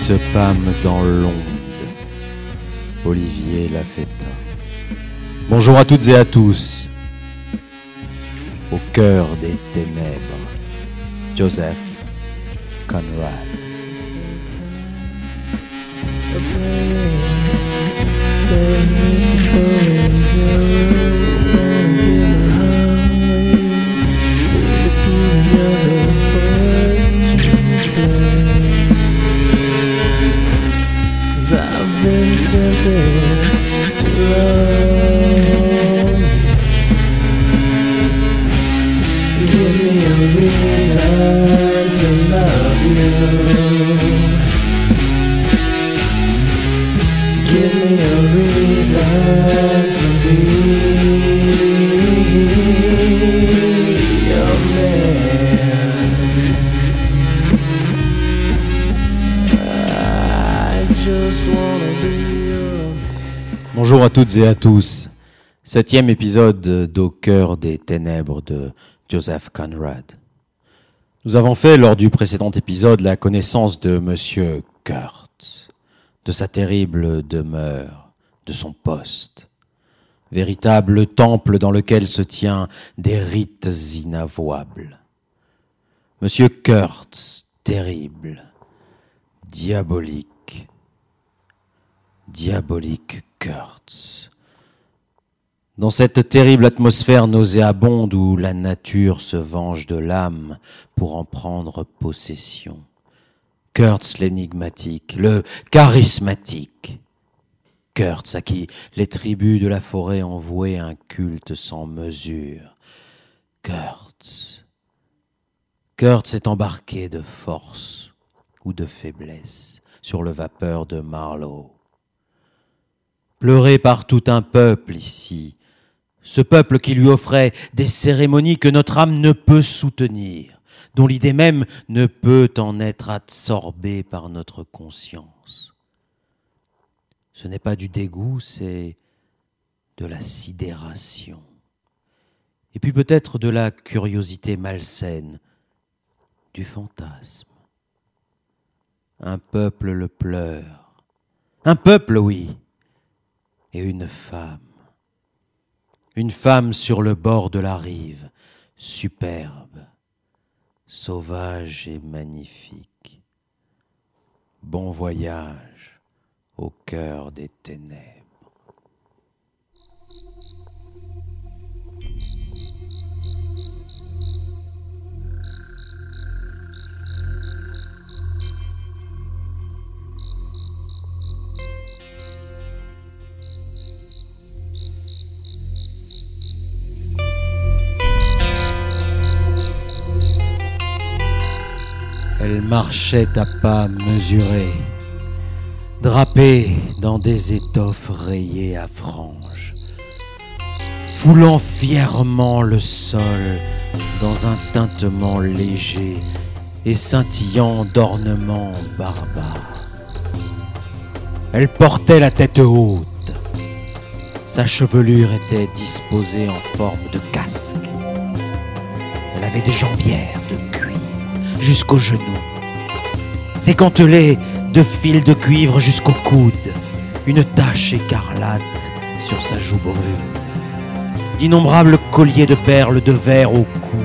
Se pâment dans l'onde. Olivier Lafetta. Bonjour à toutes et à tous. Au cœur des ténèbres, Joseph Conrad. Toutes et à tous. Septième épisode d'Au cœur des ténèbres de Joseph Conrad. Nous avons fait lors du précédent épisode la connaissance de Monsieur Kurtz, de sa terrible demeure, de son poste, véritable temple dans lequel se tient des rites inavouables. Monsieur Kurtz, terrible, diabolique, diabolique Kurtz. Dans cette terrible atmosphère nauséabonde où la nature se venge de l'âme pour en prendre possession. Kurtz l'énigmatique, le charismatique. Kurtz à qui les tribus de la forêt ont voué un culte sans mesure. Kurtz. Kurtz est embarqué de force ou de faiblesse sur le vapeur de Marlowe pleuré par tout un peuple ici, ce peuple qui lui offrait des cérémonies que notre âme ne peut soutenir, dont l'idée même ne peut en être absorbée par notre conscience. Ce n'est pas du dégoût, c'est de la sidération. Et puis peut-être de la curiosité malsaine, du fantasme. Un peuple le pleure. Un peuple, oui, et une femme. Une femme sur le bord de la rive, superbe, sauvage et magnifique. Bon voyage au cœur des ténèbres. Elle marchait à pas mesurés, drapée dans des étoffes rayées à franges, foulant fièrement le sol dans un tintement léger et scintillant d'ornements barbares. Elle portait la tête haute, sa chevelure était disposée en forme de casque. Elle avait des jambières de jusqu'aux genoux, des de fil de cuivre jusqu'au coude, une tache écarlate sur sa joue brune, d'innombrables colliers de perles de verre au cou,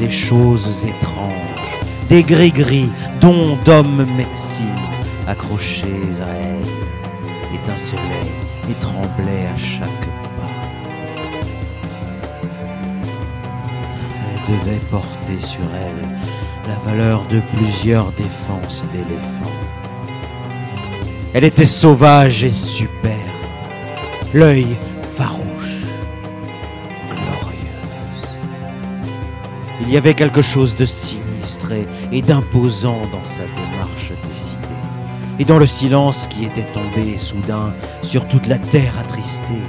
des choses étranges, des gris-gris, dons d'hommes médecine, accrochés à elle, étincelaient et tremblaient à chaque devait porter sur elle la valeur de plusieurs défenses d'éléphants. Elle était sauvage et superbe, l'œil farouche, glorieuse. Il y avait quelque chose de sinistre et, d'imposant dans sa démarche décidée, et dans le silence qui était tombé soudain sur toute la terre attristée,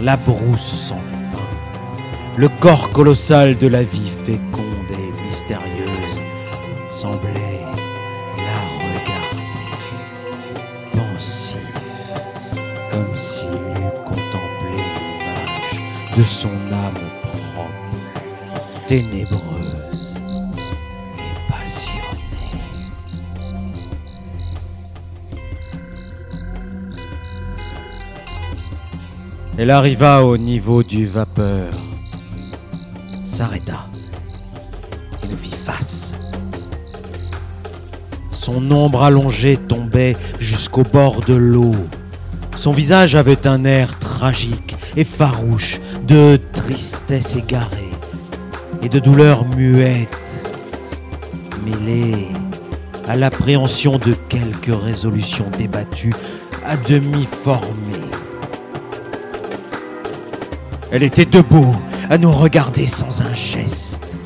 la brousse fin, le corps colossal de la vie féconde et mystérieuse semblait la regarder, pensif, comme s'il eût contemplé l'image de son âme propre, ténébreuse et passionnée. Elle arriva au niveau du vapeur s'arrêta et nous fit face. Son ombre allongée tombait jusqu'au bord de l'eau. Son visage avait un air tragique et farouche, de tristesse égarée et de douleur muette, mêlée à l'appréhension de quelques résolutions débattues à demi formées. Elle était debout, à nous regarder sans un geste,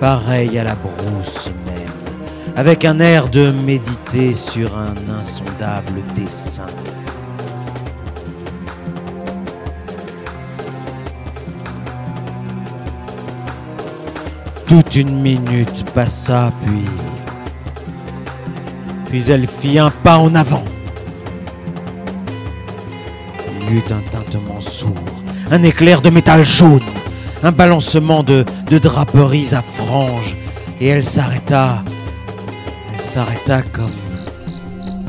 pareil à la brousse même, avec un air de méditer sur un insondable dessin. Toute une minute passa, puis... Puis elle fit un pas en avant. Il y eut un tintement sourd, un éclair de métal jaune, un balancement de, draperies à franges, et elle s'arrêta. Elle s'arrêta comme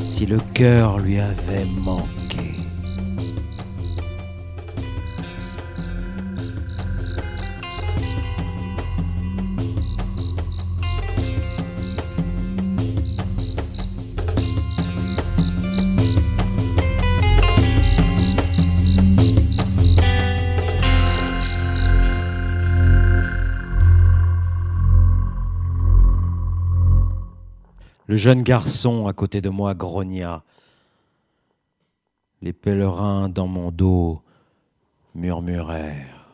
si le cœur lui avait manqué. Le jeune garçon à côté de moi grogna. Les pèlerins dans mon dos murmurèrent.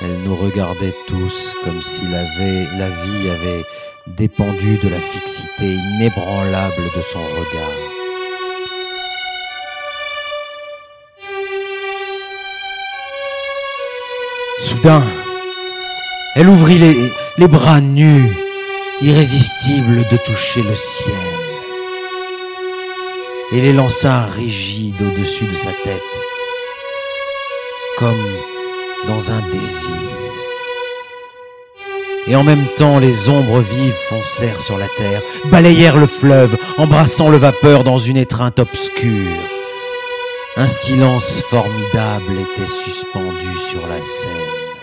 Elle nous regardait tous comme si la, vie, la vie avait dépendu de la fixité inébranlable de son regard. Soudain, elle ouvrit les, bras nus, irrésistible de toucher le ciel, et les lança rigides au-dessus de sa tête, comme dans un désir. Et en même temps, les ombres vives foncèrent sur la terre, balayèrent le fleuve, embrassant le vapeur dans une étreinte obscure. Un silence formidable était suspendu sur la Seine.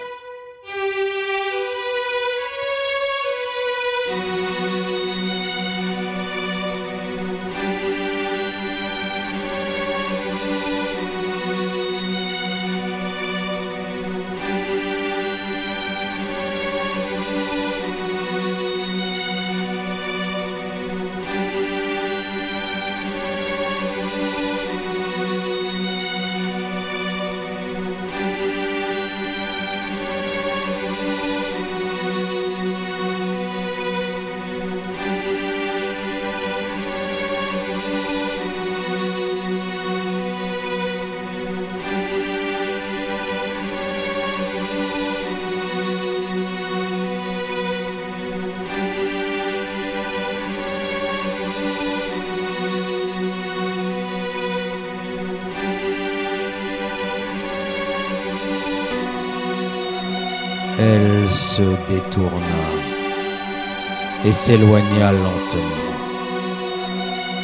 Se détourna et s'éloigna lentement,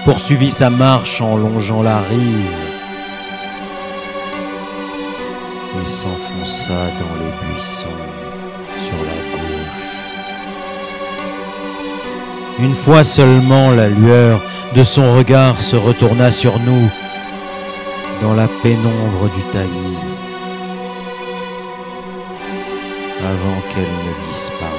poursuivit sa marche en longeant la rive et s'enfonça dans les buissons sur la gauche. Une fois seulement la lueur de son regard se retourna sur nous dans la pénombre du taillis avant qu'elle ne disparût.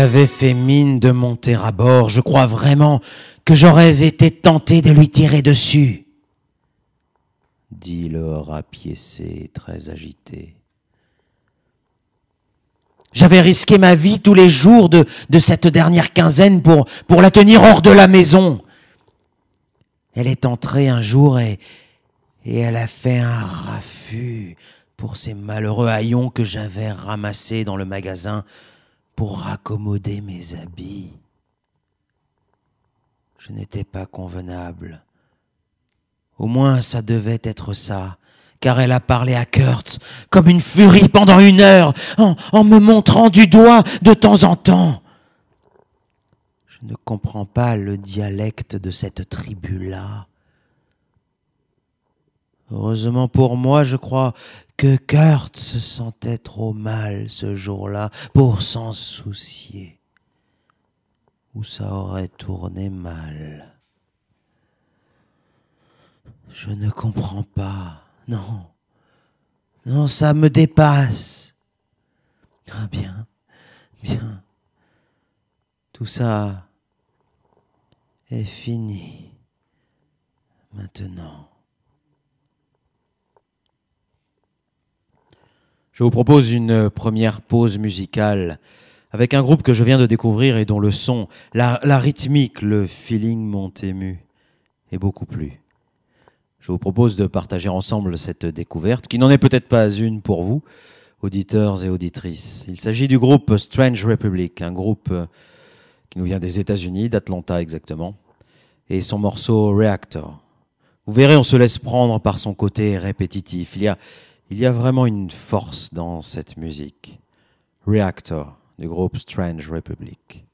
Avait fait mine de monter à bord, je crois vraiment que j'aurais été tenté de lui tirer dessus, dit le rapiécé très agité. J'avais risqué ma vie tous les jours de, cette dernière quinzaine pour, la tenir hors de la maison. Elle est entrée un jour et, et elle a fait un raffut pour ces malheureux haillons que j'avais ramassés dans le magasin pour raccommoder mes habits. Je n'étais pas convenable. Au moins ça devait être ça, car elle a parlé à Kurtz comme une furie pendant une heure, en, en me montrant du doigt de temps en temps. Je ne comprends pas le dialecte de cette tribu-là. Heureusement pour moi, je crois que Kurt se sentait trop mal ce jour-là pour s'en soucier. Ou ça aurait tourné mal. Je ne comprends pas. Non. Non, ça me dépasse. Ah bien, bien. Tout ça est fini maintenant. Je vous propose une première pause musicale avec un groupe que je viens de découvrir et dont le son, la, rythmique, le feeling m'ont ému et beaucoup plu. Je vous propose de partager ensemble cette découverte, qui n'en est peut-être pas une pour vous, auditeurs et auditrices. Il s'agit du groupe Strange Republic, un groupe qui nous vient des États-Unis, d'Atlanta exactement, et son morceau Reactor. Vous verrez, on se laisse prendre par son côté répétitif. Il y a, il y a vraiment une force dans cette musique. Reactor du groupe Strange Republic.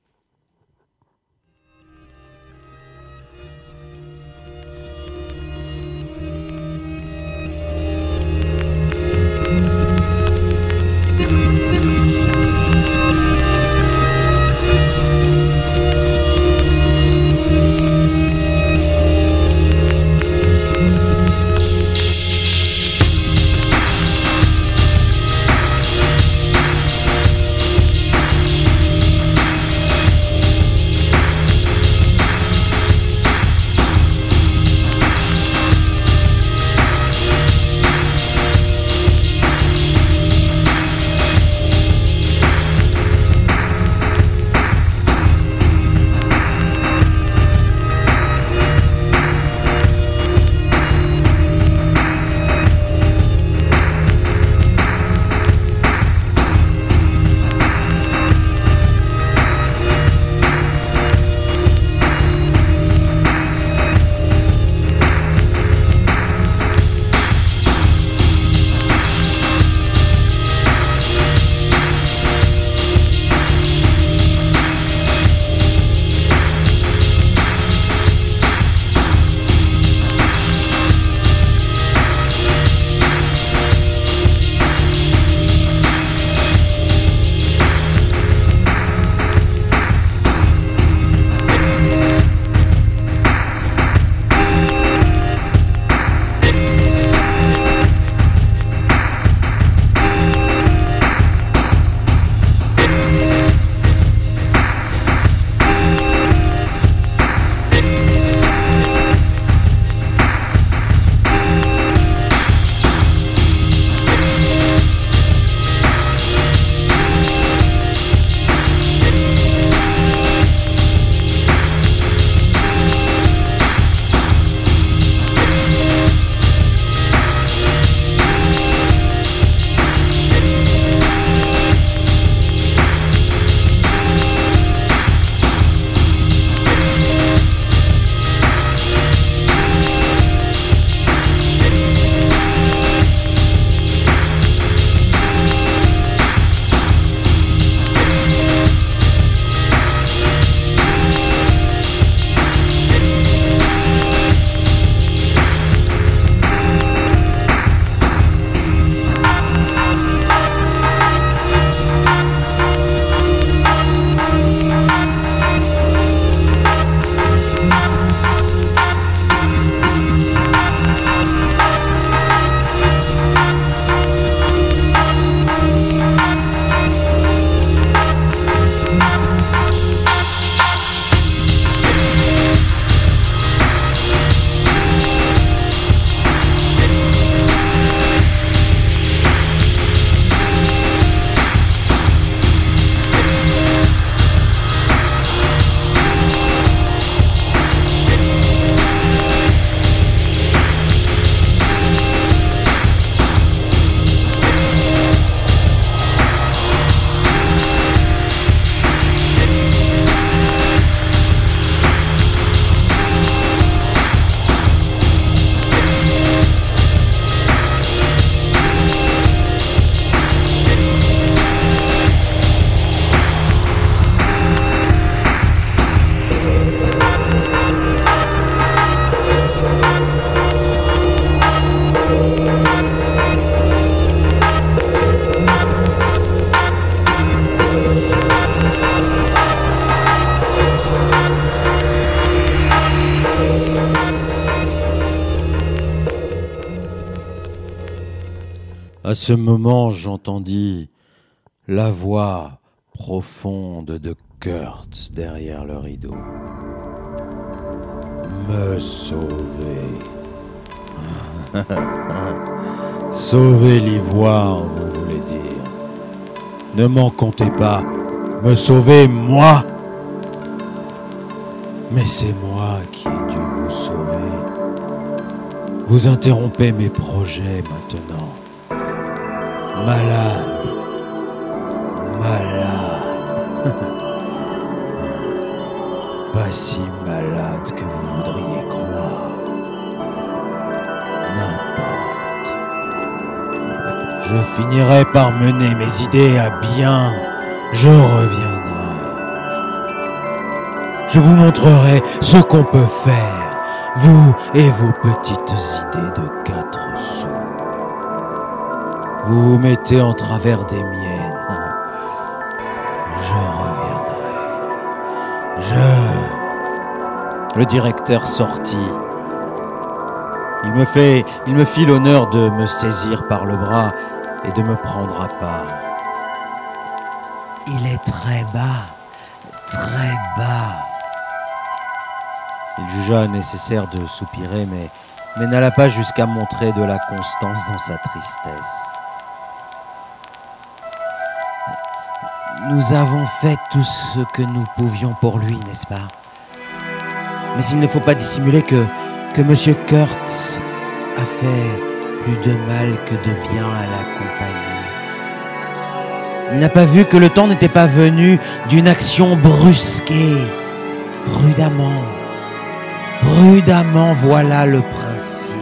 Ce moment, j'entendis la voix profonde de Kurtz derrière le rideau. Me sauver. sauver l'ivoire, vous voulez dire. Ne m'en comptez pas. Me sauver, moi. Mais c'est moi qui ai dû vous sauver. Vous interrompez mes projets maintenant. Malade. Malade. Pas si malade que vous voudriez croire. N'importe. Je finirai par mener mes idées à bien. Je reviendrai. Je vous montrerai ce qu'on peut faire, vous et vos petites idées de quatre. Vous vous mettez en travers des miennes. Je reviendrai. Je. Le directeur sortit. Il me fait, il me fit l'honneur de me saisir par le bras et de me prendre à part. Il est très bas, très bas. Il jugea nécessaire de soupirer, mais, mais n'alla pas jusqu'à montrer de la constance dans sa tristesse. Nous avons fait tout ce que nous pouvions pour lui, n'est-ce pas? Mais il ne faut pas dissimuler que, M. Kurtz a fait plus de mal que de bien à la compagnie. Il n'a pas vu que le temps n'était pas venu d'une action brusquée, prudemment. Prudemment, voilà le principe.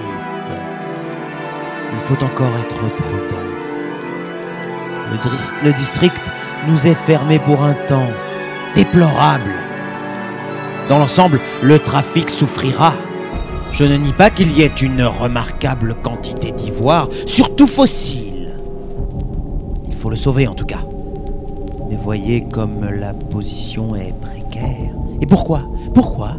Il faut encore être prudent. Le district nous est fermé pour un temps déplorable. Dans l'ensemble, le trafic souffrira. Je ne nie pas qu'il y ait une remarquable quantité d'ivoire, surtout fossile. Il faut le sauver en tout cas. Mais voyez comme la position est précaire. Et pourquoi? Pourquoi?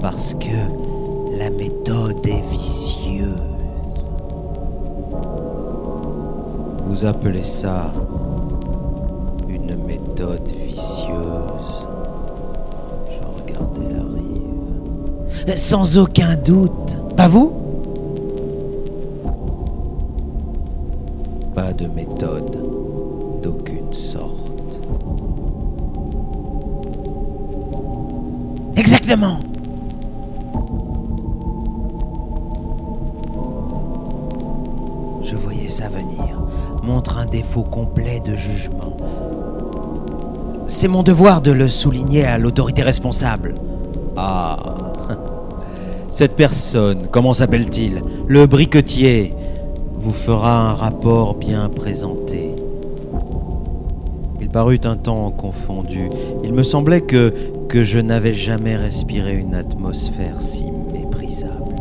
Parce que la méthode est vicieuse. Vous appelez ça Sans aucun doute. Pas vous? Pas de méthode d'aucune sorte. Exactement. Je voyais ça venir, montre un défaut complet de jugement. C'est mon devoir de le souligner à l'autorité responsable. Ah. Cette personne, comment s'appelle-t-il? Le briquetier vous fera un rapport bien présenté. Il parut un temps confondu. Il me semblait que, que je n'avais jamais respiré une atmosphère si méprisable.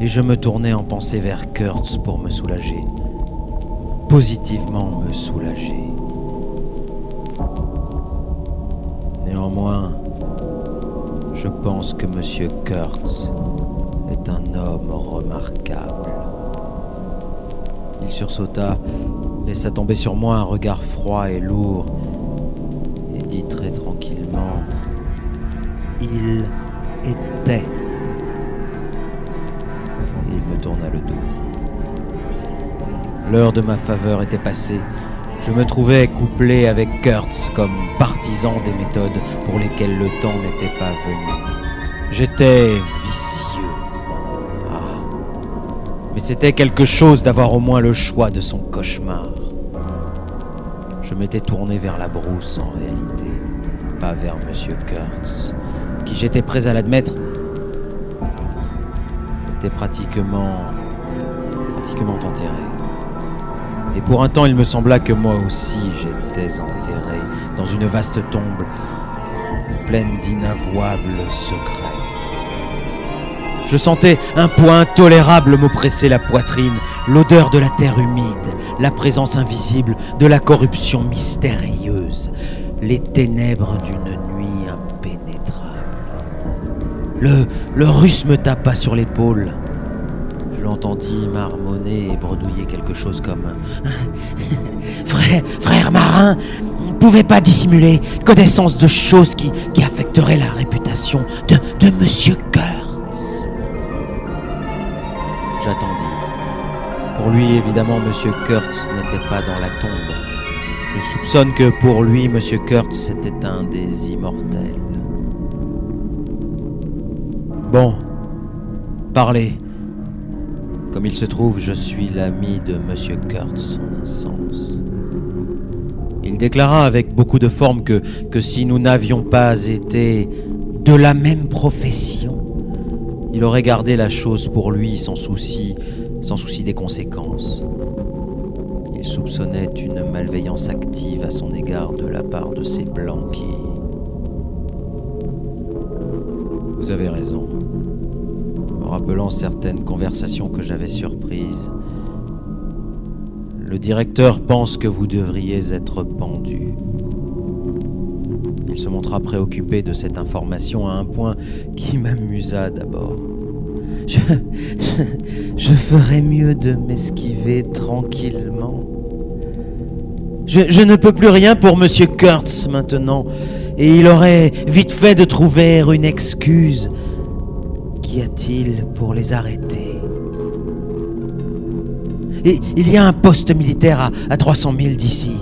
Et je me tournai en pensée vers Kurtz pour me soulager. Positivement me soulager. Néanmoins, je pense que Monsieur Kurtz est un homme remarquable. Il sursauta, laissa tomber sur moi un regard froid et lourd, et dit très tranquillement Il était. Il me tourna le dos. L'heure de ma faveur était passée. Je me trouvais couplé avec Kurtz comme partisan des méthodes pour lesquelles le temps n'était pas venu. J'étais vicieux. Ah. Mais c'était quelque chose d'avoir au moins le choix de son cauchemar. Je m'étais tourné vers la brousse en réalité, pas vers Monsieur Kurtz, qui j'étais prêt à l'admettre était pratiquement pratiquement enterré. Et pour un temps, il me sembla que moi aussi j'étais enterré dans une vaste tombe pleine d'inavouables secrets. Je sentais un poids intolérable m'oppresser la poitrine, l'odeur de la terre humide, la présence invisible de la corruption mystérieuse, les ténèbres d'une nuit impénétrable. Le, le russe me tapa sur l'épaule. Je l'entendis marmonner et bredouiller quelque chose comme Frère, frère marin, ne pouvait pas dissimuler connaissance de choses qui, qui affecteraient la réputation de, de Monsieur Kurtz. J'attendis. Pour lui, évidemment, Monsieur Kurtz n'était pas dans la tombe. Je soupçonne que pour lui, Monsieur Kurtz était un des immortels. Bon, parlez. Comme il se trouve, je suis l'ami de Monsieur Kurtz en un sens. Il déclara avec beaucoup de forme que, que si nous n'avions pas été De la même profession. il aurait gardé la chose pour lui sans souci, sans souci des conséquences. Il soupçonnait une malveillance active à son égard de la part de ces blancs qui... Vous avez raison. Rappelant certaines conversations que j'avais surprises, le directeur pense que vous devriez être pendu. Il se montra préoccupé de cette information à un point qui m'amusa d'abord. Je, je, je ferais mieux de m'esquiver tranquillement. Je, je ne peux plus rien pour Monsieur Kurtz maintenant, et il aurait vite fait de trouver une excuse. Qu'y a-t-il pour les arrêter Et il y a un poste militaire à, à 300 000 d'ici.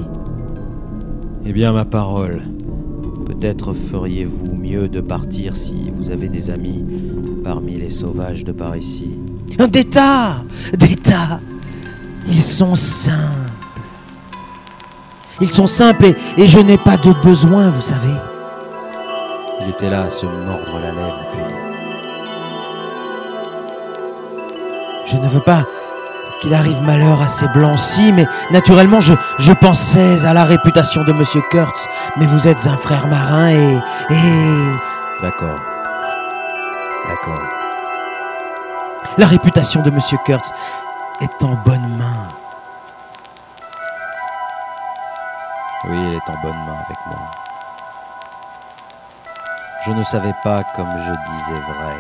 Eh bien, ma parole, peut-être feriez-vous mieux de partir si vous avez des amis parmi les sauvages de par ici. D'État D'État Ils sont simples. Ils sont simples et, et je n'ai pas de besoin, vous savez. Il était là à se mordre la lèvre, puis Je ne veux pas qu'il arrive malheur à ces blancs-ci, mais naturellement, je, je pensais à la réputation de Monsieur Kurtz. Mais vous êtes un frère marin et... et... D'accord. D'accord. La réputation de Monsieur Kurtz est en bonne main. Oui, elle est en bonne main avec moi. Je ne savais pas comme je disais vrai.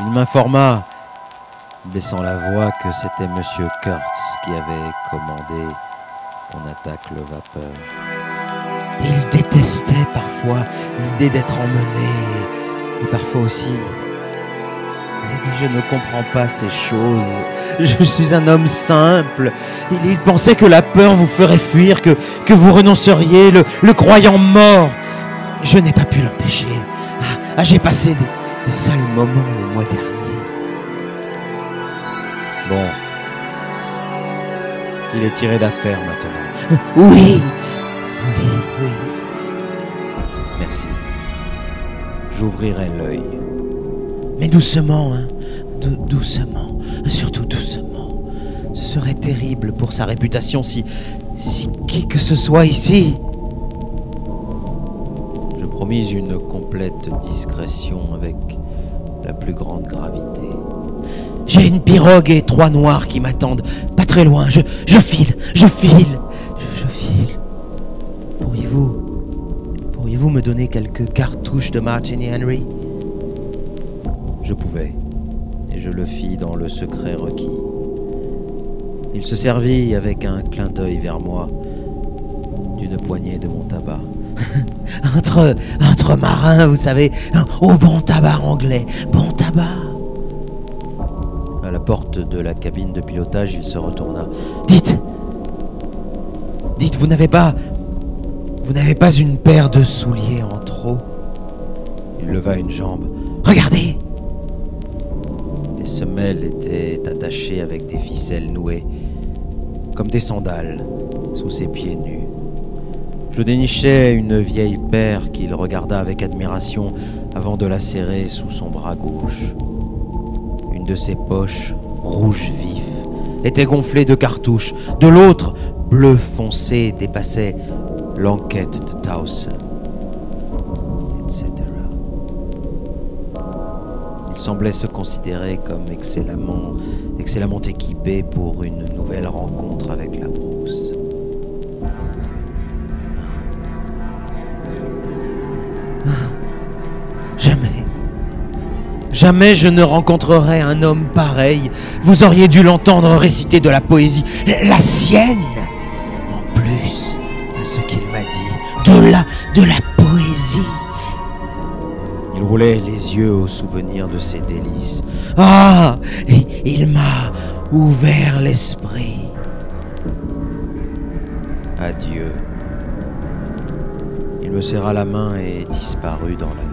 Il m'informa, baissant la voix, que c'était Monsieur Kurtz qui avait commandé qu'on attaque le vapeur. Il détestait parfois l'idée d'être emmené, et parfois aussi. Je ne comprends pas ces choses. Je suis un homme simple. Il, pensait que la peur vous ferait fuir, que, vous renonceriez, le, le croyant mort. Je n'ai pas pu l'empêcher. Ah, ah, J'ai passé des, des sales moments le mois dernier. Bon. Il est tiré d'affaire maintenant. Oui, oui, oui. Merci. J'ouvrirai l'œil. Mais doucement, hein. Dou- doucement. Surtout doucement. Ce serait terrible pour sa réputation si. si qui que ce soit ici. Je promis une complète discrétion avec la plus grande gravité. J'ai une pirogue et trois noirs qui m'attendent. Pas très loin. Je, je file, je file, je, je file. Pourriez-vous. Pourriez-vous me donner quelques cartouches de Martin et Henry? Je pouvais, et je le fis dans le secret requis. Il se servit avec un clin d'œil vers moi d'une poignée de mon tabac. Entre, entre marins, vous savez. Au bon tabac anglais. Bon tabac. Porte de la cabine de pilotage, il se retourna. Dites. Dites, vous n'avez pas. Vous n'avez pas une paire de souliers en trop? Il leva une jambe. Regardez Les semelles étaient attachées avec des ficelles nouées, comme des sandales, sous ses pieds nus. Je dénichai une vieille paire qu'il regarda avec admiration avant de la serrer sous son bras gauche. De ses poches, rouge vif, était gonflée de cartouches. De l'autre, bleu foncé, dépassait l'enquête de Towson, etc. Il semblait se considérer comme excellemment, excellemment équipé pour une nouvelle rencontre avec la Jamais. Je ne rencontrerai un homme pareil. Vous auriez dû l'entendre réciter de la poésie, la sienne. En plus de ce qu'il m'a dit, de la, de la poésie. Il roulait les yeux au souvenir de ses délices. Ah, il m'a ouvert l'esprit. Adieu. Il me serra la main et disparut dans la nuit.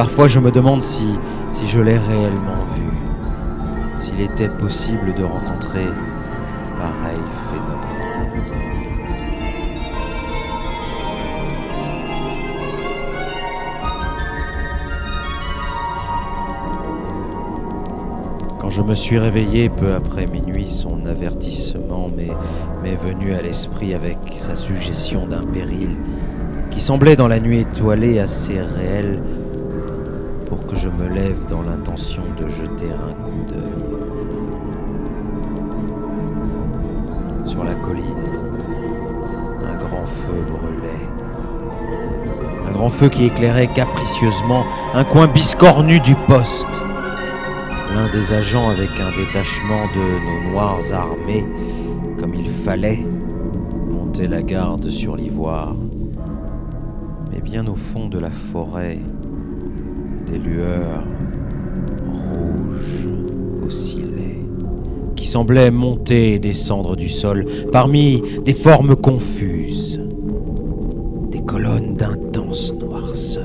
Parfois je me demande si, je l'ai réellement vu, s'il était possible de rencontrer pareil phénomène. Quand je me suis réveillé peu après minuit, son avertissement m'est venu à l'esprit avec sa suggestion d'un péril qui semblait dans la nuit étoilée assez réel je me lève dans l'intention de jeter un coup d'œil. Sur la colline, un grand feu brûlait. Un grand feu qui éclairait capricieusement un coin biscornu du poste. L'un des agents avec un détachement de nos noirs armés, comme il fallait, montait la garde sur l'ivoire. Mais bien au fond de la forêt, des lueurs rouges oscillaient, qui semblaient monter et descendre du sol parmi des formes confuses, des colonnes d'intense noirceur.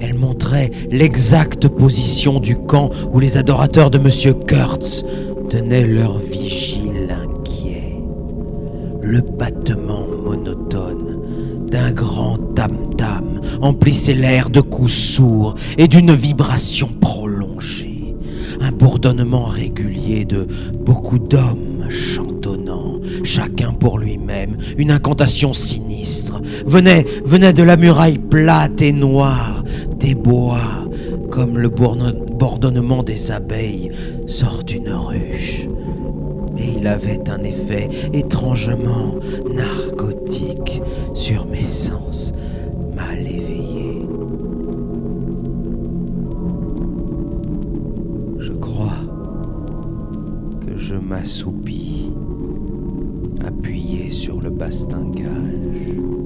Elles montraient l'exacte position du camp où les adorateurs de M. Kurtz tenaient leur vigile inquiet. Le emplissait l'air de coups sourds et d'une vibration prolongée. Un bourdonnement régulier de beaucoup d'hommes chantonnant, chacun pour lui-même, une incantation sinistre, venait, venait de la muraille plate et noire des bois, comme le bourdonnement des abeilles sort d'une ruche. Et il avait un effet étrangement narcotique sur mes sens mal éveillés. Je crois que je m'assoupis, appuyé sur le bastingage.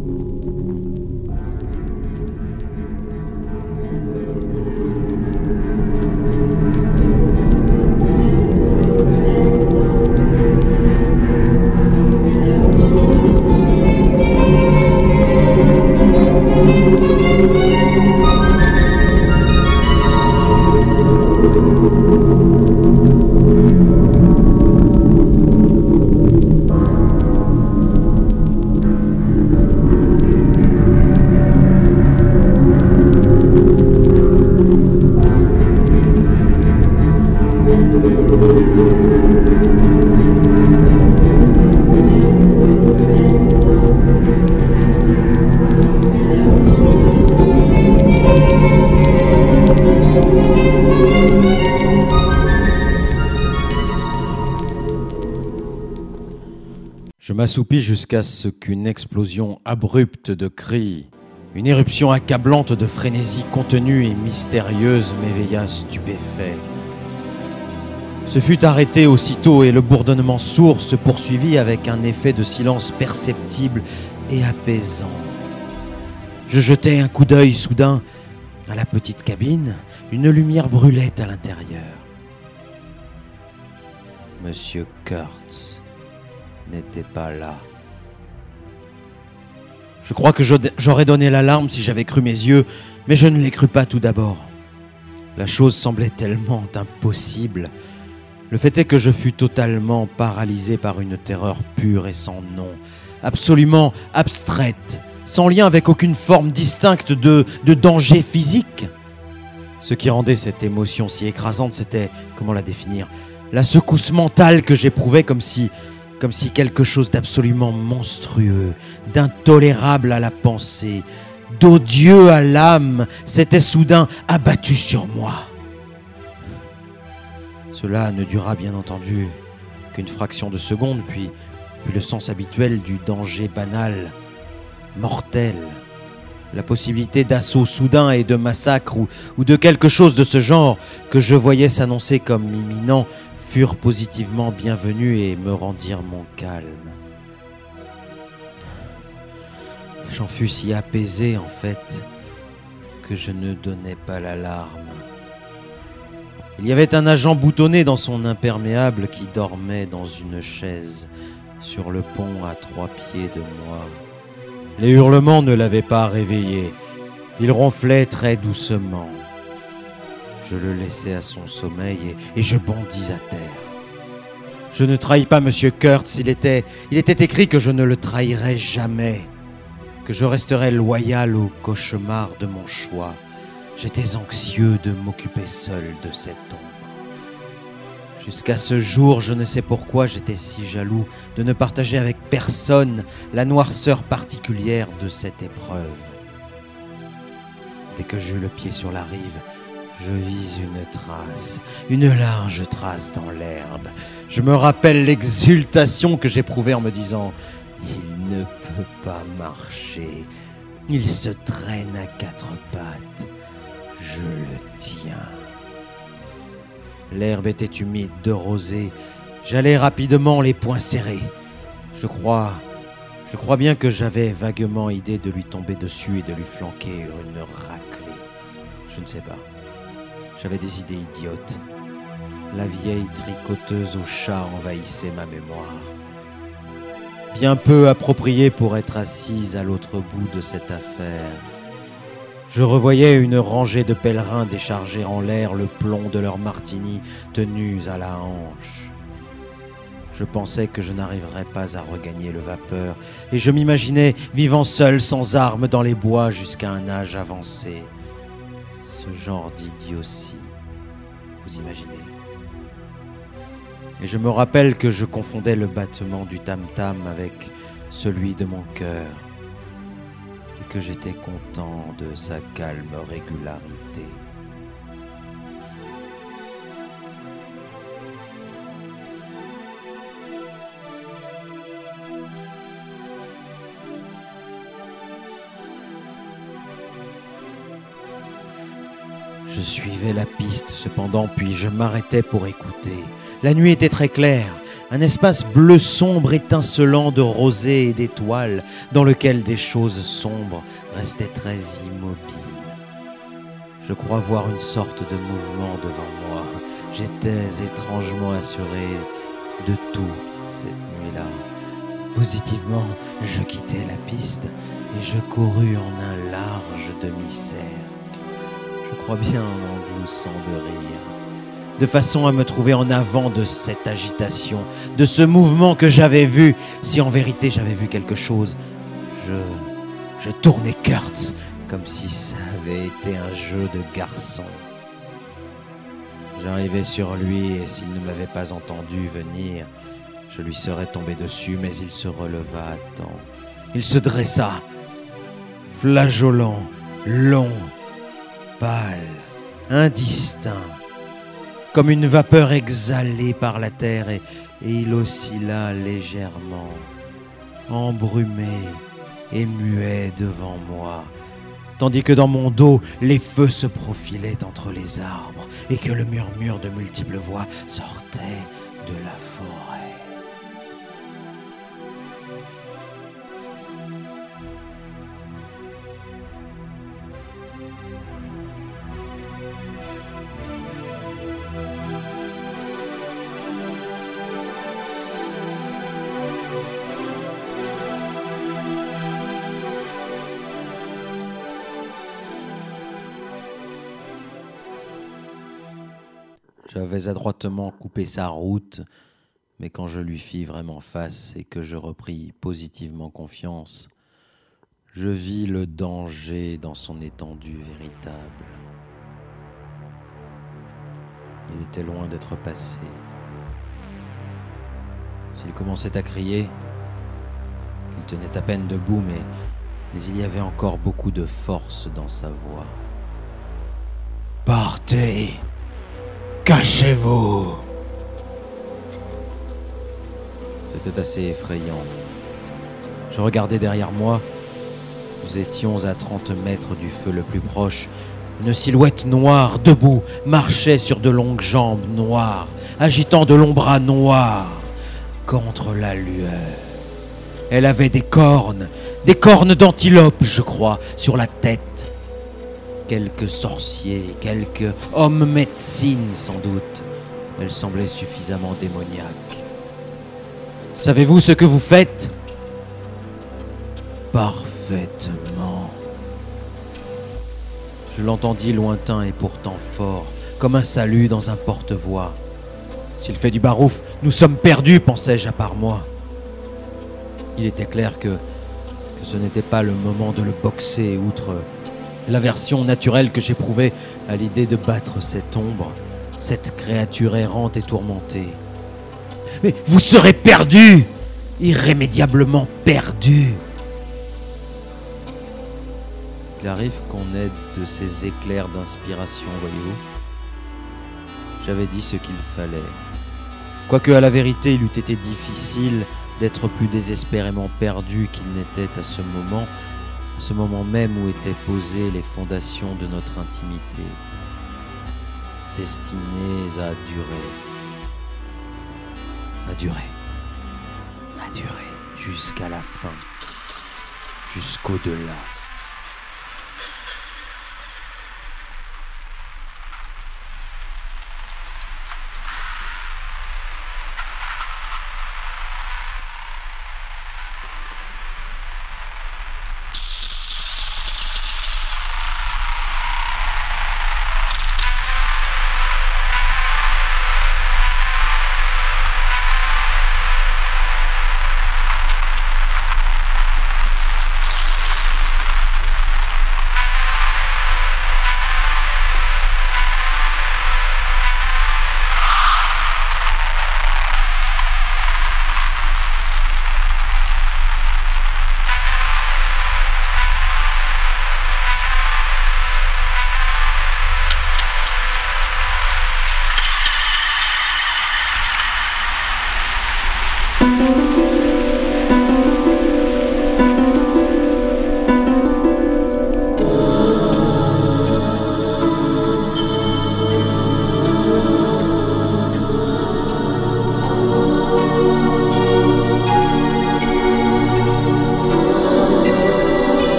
M'assoupis jusqu'à ce qu'une explosion abrupte de cris, une éruption accablante de frénésie contenue et mystérieuse m'éveilla stupéfait. Ce fut arrêté aussitôt et le bourdonnement sourd se poursuivit avec un effet de silence perceptible et apaisant. Je jetai un coup d'œil soudain à la petite cabine. Une lumière brûlait à l'intérieur. Monsieur Kurtz n'était pas là. Je crois que j'aurais donné l'alarme si j'avais cru mes yeux, mais je ne l'ai cru pas tout d'abord. La chose semblait tellement impossible. Le fait est que je fus totalement paralysé par une terreur pure et sans nom, absolument abstraite, sans lien avec aucune forme distincte de, de danger physique. Ce qui rendait cette émotion si écrasante, c'était, comment la définir, la secousse mentale que j'éprouvais comme si, comme si quelque chose d'absolument monstrueux, d'intolérable à la pensée, d'odieux à l'âme s'était soudain abattu sur moi. Cela ne dura bien entendu qu'une fraction de seconde, puis, le sens habituel du danger banal, mortel, la possibilité d'assaut soudain et de massacre ou, ou de quelque chose de ce genre que je voyais s'annoncer comme imminent furent positivement bienvenus et me rendirent mon calme. J'en fus si apaisé en fait que je ne donnais pas l'alarme. Il y avait un agent boutonné dans son imperméable qui dormait dans une chaise sur le pont à trois pieds de moi. Les hurlements ne l'avaient pas réveillé. Il ronflait très doucement. Je le laissai à son sommeil et, et je bondis à terre. Je ne trahis pas Monsieur Kurtz, il était, il était écrit que je ne le trahirais jamais, que je resterais loyal au cauchemar de mon choix. J'étais anxieux de m'occuper seul de cette ombre. Jusqu'à ce jour, je ne sais pourquoi j'étais si jaloux de ne partager avec personne la noirceur particulière de cette épreuve. Dès que j'eus le pied sur la rive, je vis une trace, une large trace dans l'herbe. Je me rappelle l'exultation que j'éprouvais en me disant Il ne peut pas marcher. Il se traîne à quatre pattes. Je le tiens. L'herbe était humide de rosée. J'allais rapidement les poings serrés. Je crois. Je crois bien que j'avais vaguement idée de lui tomber dessus et de lui flanquer une raclée. Je ne sais pas. J'avais des idées idiotes. La vieille tricoteuse au chat envahissait ma mémoire. Bien peu appropriée pour être assise à l'autre bout de cette affaire. Je revoyais une rangée de pèlerins décharger en l'air le plomb de leurs martinis tenus à la hanche. Je pensais que je n'arriverais pas à regagner le vapeur, et je m'imaginais vivant seul sans armes dans les bois jusqu'à un âge avancé. Ce genre d'idiotie, imaginez Et je me rappelle que je confondais le battement du tam-tam avec celui de mon cœur que j'étais content de sa calme régularité. Je suivais la piste cependant, puis je m'arrêtais pour écouter. La nuit était très claire, un espace bleu sombre étincelant de rosée et d'étoiles, dans lequel des choses sombres restaient très immobiles. Je crois voir une sorte de mouvement devant moi. J'étais étrangement assuré de tout cette nuit-là. Positivement, je quittai la piste et je courus en un large demi-cercle. Bien en de rire de façon à me trouver en avant de cette agitation, de ce mouvement que j'avais vu, si en vérité j'avais vu quelque chose. Je, je tournais Kurtz comme si ça avait été un jeu de garçon. J'arrivais sur lui et s'il ne m'avait pas entendu venir, je lui serais tombé dessus, mais il se releva à temps. Il se dressa, flageolant, long, pâle, indistinct comme une vapeur exhalée par la terre, et, il oscilla légèrement, embrumé et muet devant moi, tandis que dans mon dos, les feux se profilaient entre les arbres, et que le murmure de multiples voix sortait de la forêt. J'avais adroitement coupé sa route, mais quand je lui fis vraiment face et que je repris positivement confiance, je vis le danger dans son étendue véritable. Il était loin d'être passé. S'il commençait à crier, il tenait à peine debout, mais, mais il y avait encore beaucoup de force dans sa voix. Partez Cachez-vous C'était assez effrayant. Je regardais derrière moi Nous étions à 30 mètres du feu le plus proche. Une silhouette noire, debout, marchait sur de longues jambes noires, agitant de longs bras noirs contre la lueur. Elle avait des cornes, des cornes d'antilope, je crois, sur la tête. Quelques sorciers, quelques hommes médecine sans doute. Elle semblait suffisamment démoniaque. Savez-vous ce que vous faites? Parfaitement. Je l'entendis lointain et pourtant fort, comme un salut dans un porte-voix. S'il fait du barouf, nous sommes perdus, pensai-je à part moi. Il était clair que, que ce n'était pas le moment de le boxer, outre l'aversion naturelle que j'éprouvais à l'idée de battre cette ombre, cette créature errante et tourmentée. Mais vous serez perdu Irrémédiablement perdu Il arrive qu'on ait de ces éclairs d'inspiration, voyez-vous. J'avais dit ce qu'il fallait. Quoique à la vérité il eût été difficile d'être plus désespérément perdu qu'il n'était à ce moment, ce moment même où étaient posées les fondations de notre intimité, destinées à durer, à durer, à durer jusqu'à la fin, jusqu'au-delà.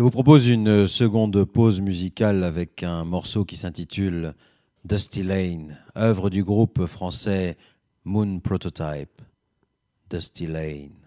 Je vous propose une seconde pause musicale avec un morceau qui s'intitule Dusty Lane, œuvre du groupe français Moon Prototype. Dusty Lane.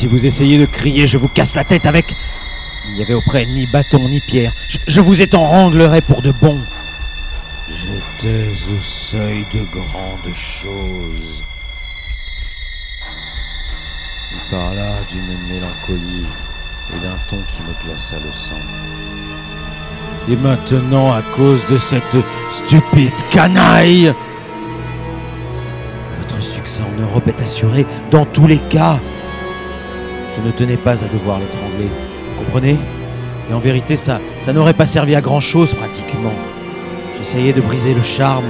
Si vous essayez de crier, je vous casse la tête avec. Il n'y avait auprès ni bâton ni pierre. Je, vous étranglerai pour de bon. J'étais au seuil de grandes choses. Il parla d'une mélancolie et d'un ton qui me glaça le sang. Et maintenant, à cause de cette stupide canaille, votre succès en Europe est assuré dans tous les cas. Je ne tenais pas à devoir l'étrangler, vous comprenez? Et en vérité, ça, ça n'aurait pas servi à grand chose pratiquement. J'essayais de briser le charme,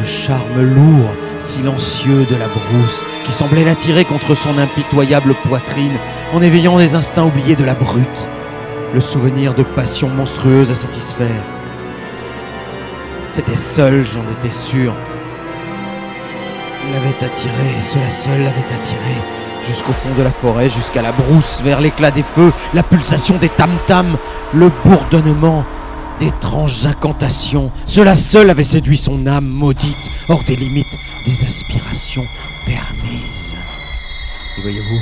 le charme lourd, silencieux de la brousse, qui semblait l'attirer contre son impitoyable poitrine, en éveillant les instincts oubliés de la brute, le souvenir de passions monstrueuses à satisfaire. C'était seul, j'en étais sûr. L'avait attiré, cela seul l'avait attiré, jusqu'au fond de la forêt, jusqu'à la brousse, vers l'éclat des feux, la pulsation des tam-tams, le bourdonnement d'étranges incantations. Cela seul avait séduit son âme maudite, hors des limites des aspirations permises. Et voyez-vous,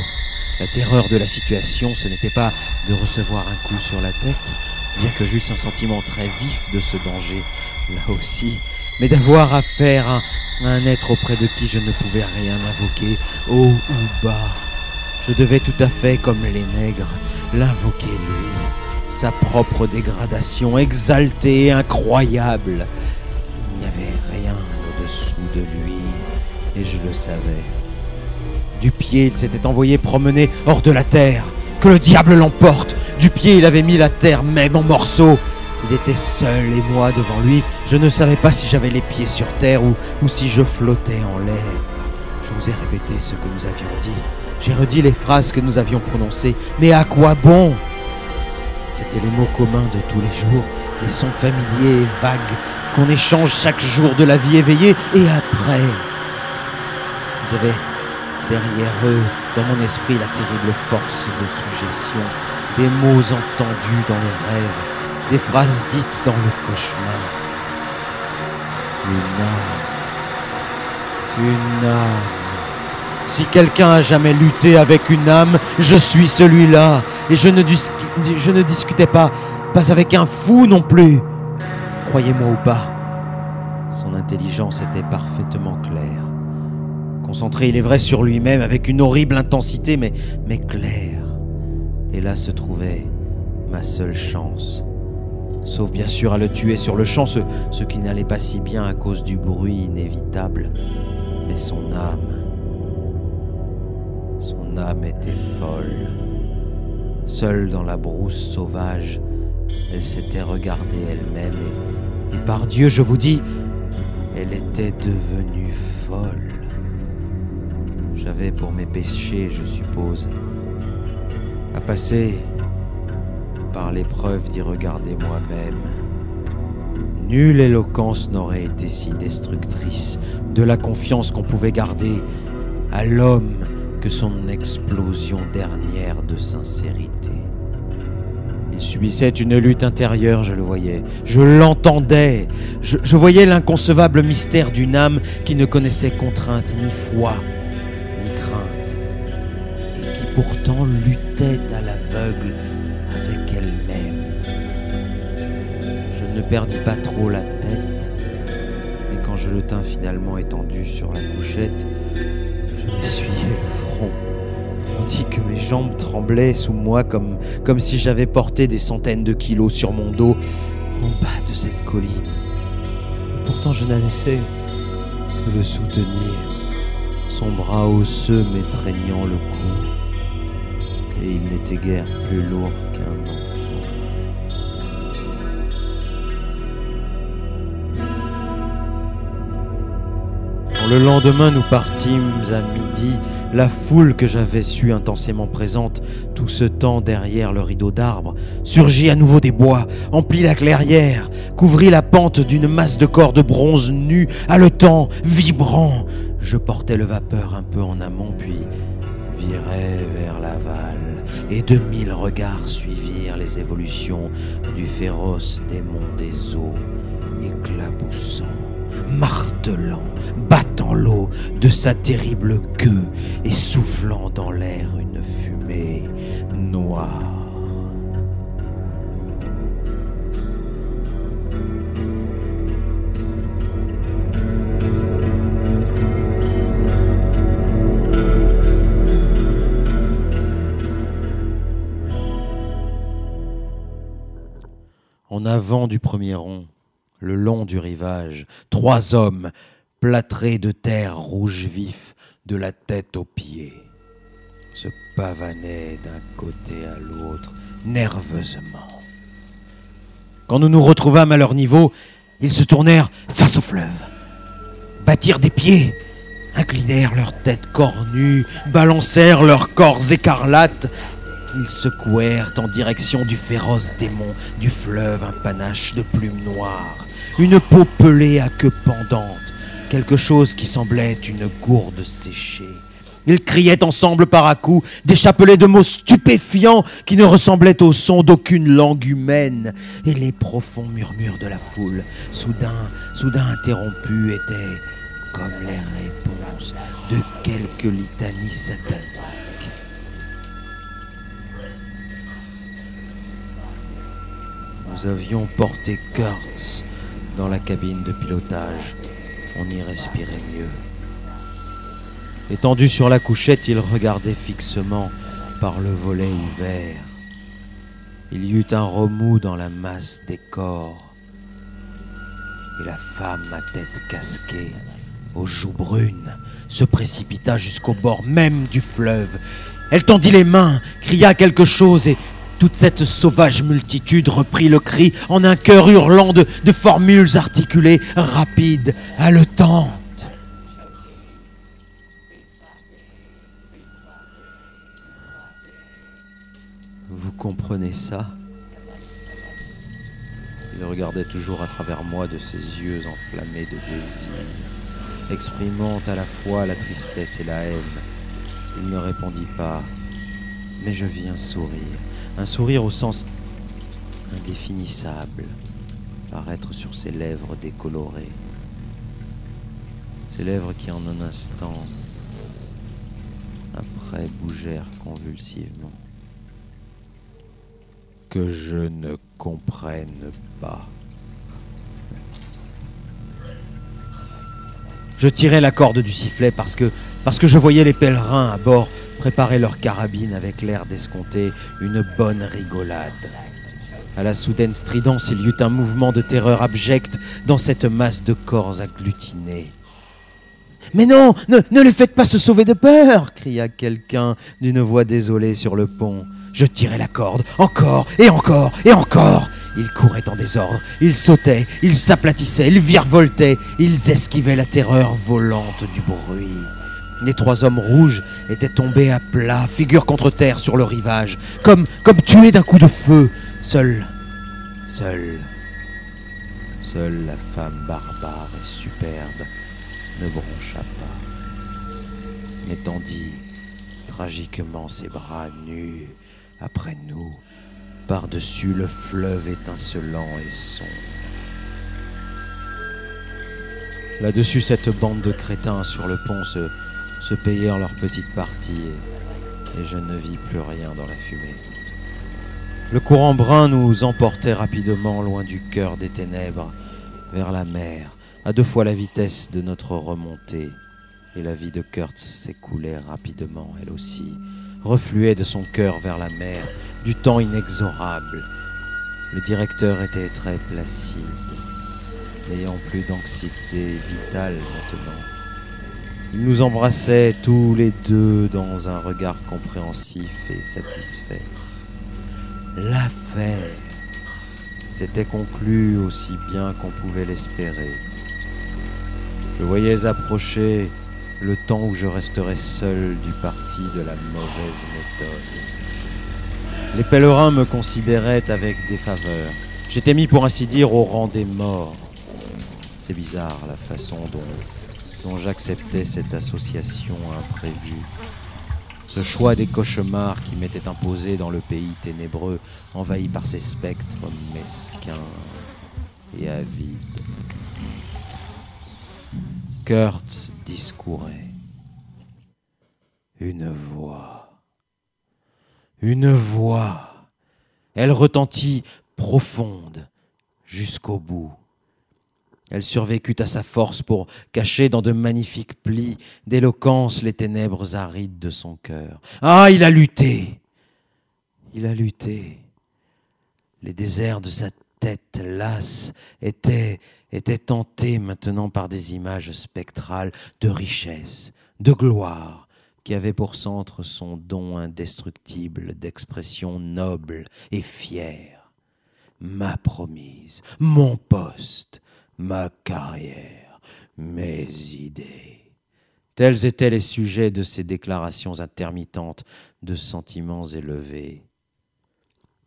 la terreur de la situation, ce n'était pas de recevoir un coup sur la tête, bien que juste un sentiment très vif de ce danger, là aussi, mais d'avoir affaire à un être auprès de qui je ne pouvais rien invoquer, haut ou bas. Je devais tout à fait, comme les nègres, l'invoquer lui, sa propre dégradation exaltée, incroyable. Il n'y avait rien au-dessous de lui, et je le savais. Du pied, il s'était envoyé promener hors de la terre. Que le diable l'emporte Du pied, il avait mis la terre même en morceaux. Il était seul et moi devant lui. Je ne savais pas si j'avais les pieds sur terre ou, si je flottais en l'air. Je vous ai répété ce que nous avions dit. J'ai redit les phrases que nous avions prononcées. Mais à quoi bon? C'étaient les mots communs de tous les jours, les sons familiers et vagues qu'on échange chaque jour de la vie éveillée et après. Avez derrière eux, dans mon esprit, la terrible force de suggestion, des mots entendus dans le rêve, des phrases dites dans le cauchemar. Une âme. Une âme. Si quelqu'un a jamais lutté avec une âme, je suis celui-là. Et je ne, discutais pas, pas avec un fou non plus. Croyez-moi ou pas, son intelligence était parfaitement claire. Concentré, il est vrai, sur lui-même, avec une horrible intensité, mais claire. Et là se trouvait ma seule chance. Sauf bien sûr à le tuer sur le champ, ce, qui n'allait pas si bien à cause du bruit inévitable. Mais son âme, son âme était folle. Seule dans la brousse sauvage, elle s'était regardée elle-même et, et par Dieu, je vous dis, elle était devenue folle. J'avais pour mes péchés, je suppose, à passer par l'épreuve d'y regarder moi-même. Nulle éloquence n'aurait été si destructrice de la confiance qu'on pouvait garder à l'homme que son explosion dernière de sincérité. Il subissait une lutte intérieure, je le voyais, je l'entendais, je, voyais l'inconcevable mystère d'une âme qui ne connaissait contrainte ni foi, ni crainte, et qui pourtant luttait perdis pas trop la tête, mais quand je le tins finalement étendu sur la couchette, je m'essuyais le front, tandis que mes jambes tremblaient sous moi comme, si j'avais porté des centaines de kilos sur mon dos en bas de cette colline. Et pourtant je n'avais fait que le soutenir, son bras osseux m'étreignant le cou, et il n'était guère plus lourd le lendemain nous partîmes à midi, la foule que j'avais su intensément présente tout ce temps derrière le rideau d'arbres surgit à nouveau des bois, emplit la clairière, couvrit la pente d'une masse de corps de bronze nus, haletant, vibrant. Je portais le vapeur un peu en amont, puis virai vers l'aval, et de mille regards suivirent les évolutions du féroce démon des eaux, éclaboussant, martelant martelant, l'eau de sa terrible queue et soufflant dans l'air une fumée noire. En avant du premier rond, le long du rivage, trois hommes plâtrés de terre rouge vif de la tête aux pieds se pavanaient d'un côté à l'autre nerveusement. Quand nous nous retrouvâmes à leur niveau, ils se tournèrent face au fleuve, battirent des pieds, inclinèrent leurs têtes cornues, balancèrent leurs corps écarlates ils secouèrent en direction du féroce démon du fleuve un panache de plumes noires, une peau pelée à queue pendante, quelque chose qui semblait une gourde séchée. Ils criaient ensemble par à coups des chapelets de mots stupéfiants qui ne ressemblaient au son d'aucune langue humaine. Et les profonds murmures de la foule, soudain, soudain interrompus, étaient comme les réponses de quelques litanies sataniques. Nous avions porté Kurtz dans la cabine de pilotage. On y respirait mieux. Étendu sur la couchette, il regardait fixement par le volet ouvert. Il y eut un remous dans la masse des corps. Et la femme à tête casquée, aux joues brunes, se précipita jusqu'au bord même du fleuve. Elle tendit les mains, cria quelque chose et toute cette sauvage multitude reprit le cri en un chœur hurlant de, de formules articulées, rapides, haletantes. Vous comprenez ça? Il regardait toujours à travers moi de ses yeux enflammés de désir, exprimant à la fois la tristesse et la haine. Il ne répondit pas, mais je vis un sourire un sourire au sens indéfinissable paraître sur ses lèvres décolorées. Ses lèvres qui en un instant après bougèrent convulsivement. Que je ne comprenne pas. Je tirais la corde du sifflet parce que, parce que je voyais les pèlerins à bord préparer leur carabine avec l'air d'escompter une bonne rigolade. À la soudaine stridence, il y eut un mouvement de terreur abjecte dans cette masse de corps agglutinés. Mais non, ne, ne les faites pas se sauver de peur cria quelqu'un d'une voix désolée sur le pont. Je tirais la corde, encore et encore et encore. Ils couraient en désordre, ils sautaient, ils s'aplatissaient, ils virevoltaient, ils esquivaient la terreur volante du bruit. Les trois hommes rouges étaient tombés à plat, figure contre terre sur le rivage, comme, comme tués d'un coup de feu. Seule, seule, seule la femme barbare et superbe ne broncha pas, mais tendit tragiquement ses bras nus après nous, par-dessus le fleuve étincelant et sombre. Là-dessus, cette bande de crétins sur le pont se se payèrent leur petite partie et, je ne vis plus rien dans la fumée. Le courant brun nous emportait rapidement loin du cœur des ténèbres, vers la mer, à deux fois la vitesse de notre remontée, et la vie de Kurtz s'écoulait rapidement, elle aussi, refluait de son cœur vers la mer, du temps inexorable. Le directeur était très placide, n'ayant plus d'anxiété vitale maintenant. Ils nous embrassaient tous les deux dans un regard compréhensif et satisfait. L'affaire s'était conclue aussi bien qu'on pouvait l'espérer. Je voyais approcher le temps où je resterais seul du parti de la mauvaise méthode. Les pèlerins me considéraient avec des faveurs. J'étais mis pour ainsi dire au rang des morts. C'est bizarre la façon dont dont j'acceptais cette association imprévue. Ce choix des cauchemars qui m'était imposé dans le pays ténébreux, envahi par ces spectres mesquins et avides. Kurtz discourait. Une voix. Une voix. Elle retentit profonde jusqu'au bout. Elle survécut à sa force pour cacher dans de magnifiques plis d'éloquence les ténèbres arides de son cœur. Ah, il a lutté. Il a lutté. Les déserts de sa tête lasse étaient, étaient tentés maintenant par des images spectrales de richesse, de gloire, qui avaient pour centre son don indestructible d'expression noble et fière. Ma promise, mon poste, ma carrière, mes idées. Tels étaient les sujets de ces déclarations intermittentes de sentiments élevés.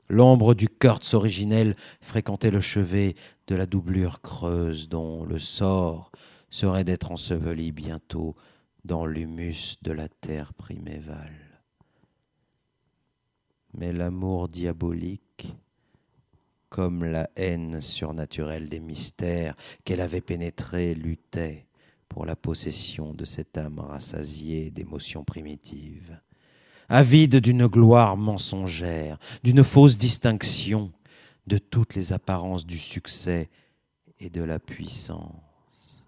L'ombre du Kurtz originel fréquentait le chevet de la doublure creuse dont le sort serait d'être enseveli bientôt dans l'humus de la terre primévale. Mais l'amour diabolique, comme la haine surnaturelle des mystères qu'elle avait pénétrés, luttait pour la possession de cette âme rassasiée d'émotions primitives avide d'une gloire mensongère, d'une fausse distinction de toutes les apparences du succès et de la puissance.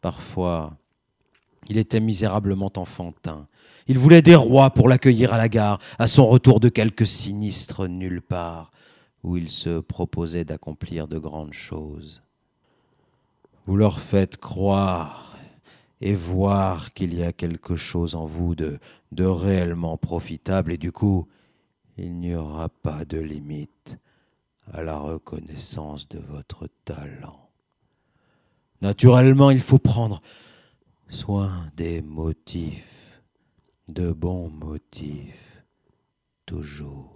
Parfois, il était misérablement enfantin. Il voulait des rois pour l'accueillir à la gare, à son retour de quelque sinistre nulle part, où il se proposait d'accomplir de grandes choses. Vous leur faites croire et voir qu'il y a quelque chose en vous de, de réellement profitable et du coup, il n'y aura pas de limite à la reconnaissance de votre talent. Naturellement, il faut prendre soin des motifs, de bons motifs, toujours.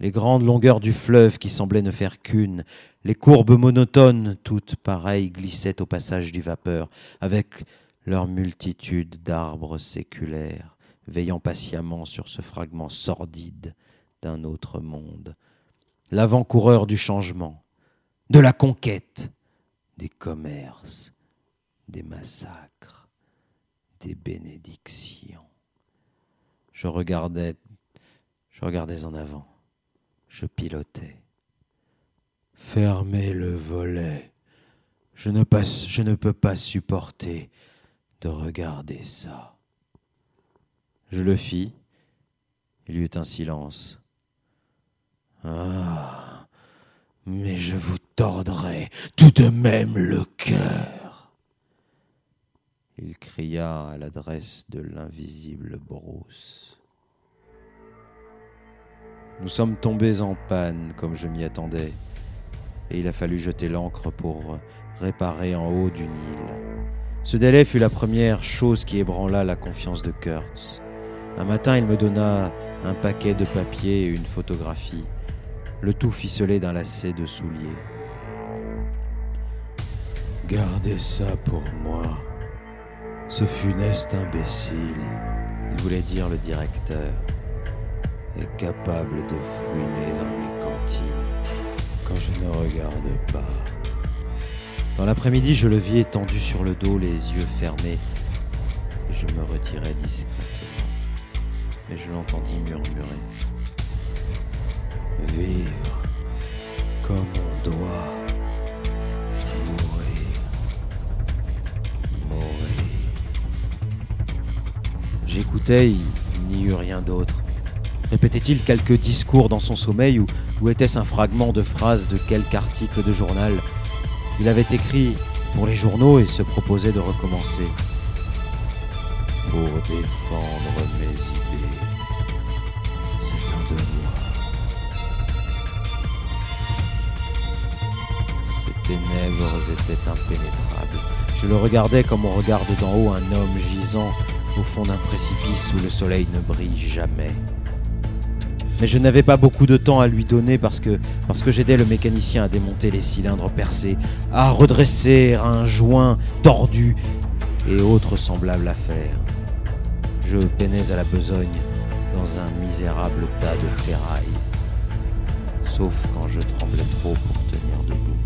Les grandes longueurs du fleuve qui semblaient ne faire qu'une, les courbes monotones, toutes pareilles, glissaient au passage du vapeur, avec leur multitude d'arbres séculaires, veillant patiemment sur ce fragment sordide d'un autre monde. L'avant-coureur du changement, de la conquête, des commerces, des massacres, des bénédictions. Je regardais, je regardais en avant, je pilotais. Fermez le volet. Je ne, peux pas supporter de regarder ça. Je le fis. Il y eut un silence. Ah, mais je vous tordrai tout de même le cœur. Il cria à l'adresse de l'invisible Bruce. Nous sommes tombés en panne comme je m'y attendais et il a fallu jeter l'ancre pour réparer en haut du Nil. Ce délai fut la première chose qui ébranla la confiance de Kurtz. Un matin, il me donna un paquet de papier et une photographie, le tout ficelé d'un lacet de souliers. Gardez ça pour moi. Ce funeste imbécile, il voulait dire le directeur, capable de fouiner dans mes cantines quand je ne regarde pas. Dans l'après-midi, je le vis étendu sur le dos, les yeux fermés, je me retirai discrètement. Mais je l'entendis murmurer. Vivre comme on doit. Mourir. Mourir. J'écoutais, il n'y eut rien d'autre. Répétait-il quelques discours dans son sommeil ou, ou était-ce un fragment de phrase de quelque article de journal? Il avait écrit pour les journaux et se proposait de recommencer. Pour défendre mes idées, c'est un devoir. Ces ténèbres étaient impénétrables. Je le regardais comme on regarde d'en haut un homme gisant au fond d'un précipice où le soleil ne brille jamais. Mais je n'avais pas beaucoup de temps à lui donner parce que, parce que j'aidais le mécanicien à démonter les cylindres percés, à redresser un joint tordu et autres semblables affaires. Je peinais à la besogne dans un misérable tas de ferraille, sauf quand je tremblais trop pour tenir debout.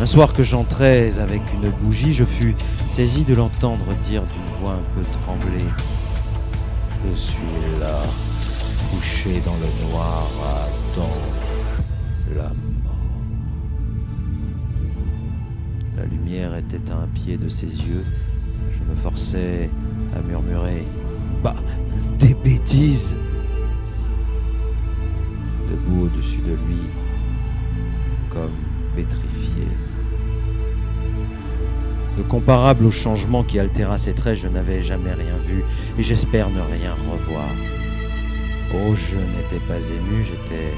Un soir que j'entrais avec une bougie, je fus saisi de l'entendre dire d'une voix un peu tremblée Je suis là, couché dans le noir à la mort. La lumière était à un pied de ses yeux. Je me forçais à murmurer Bah, des bêtises Debout au-dessus de lui, comme pétrifié. De comparable au changement qui altéra ses traits, je n'avais jamais rien vu et j'espère ne rien revoir. Oh, je n'étais pas ému, j'étais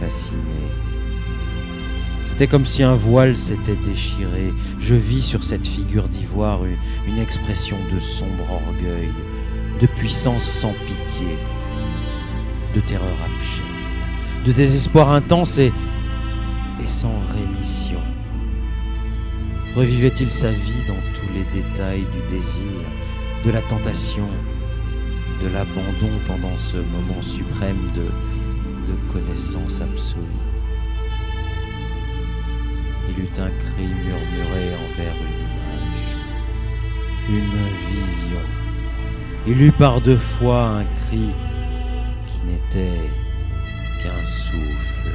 fasciné. C'était comme si un voile s'était déchiré. Je vis sur cette figure d'ivoire une, expression de sombre orgueil, de puissance sans pitié, de terreur abjecte, de désespoir intense et, et sans rémission. Revivait-il sa vie dans tous les détails du désir, de la tentation, de l'abandon pendant ce moment suprême de, connaissance absolue Il eut un cri murmuré envers une image, une vision. Il eut par deux fois un cri qui n'était qu'un souffle.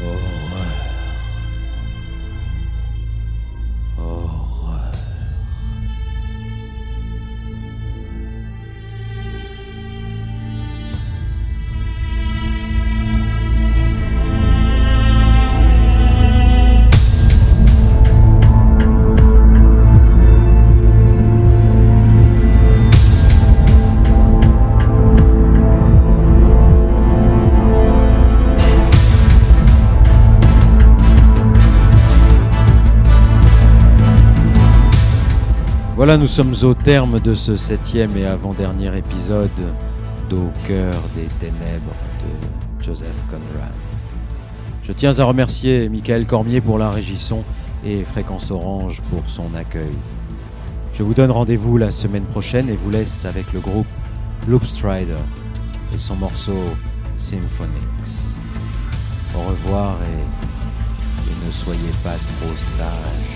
Horreur. Voilà, nous sommes au terme de ce septième et avant-dernier épisode d'Au cœur des ténèbres de Joseph Conrad. Je tiens à remercier Michael Cormier pour la régisson et Fréquence Orange pour son accueil. Je vous donne rendez-vous la semaine prochaine et vous laisse avec le groupe Loopstrider et son morceau Symphonics. Au revoir et, et ne soyez pas trop sages.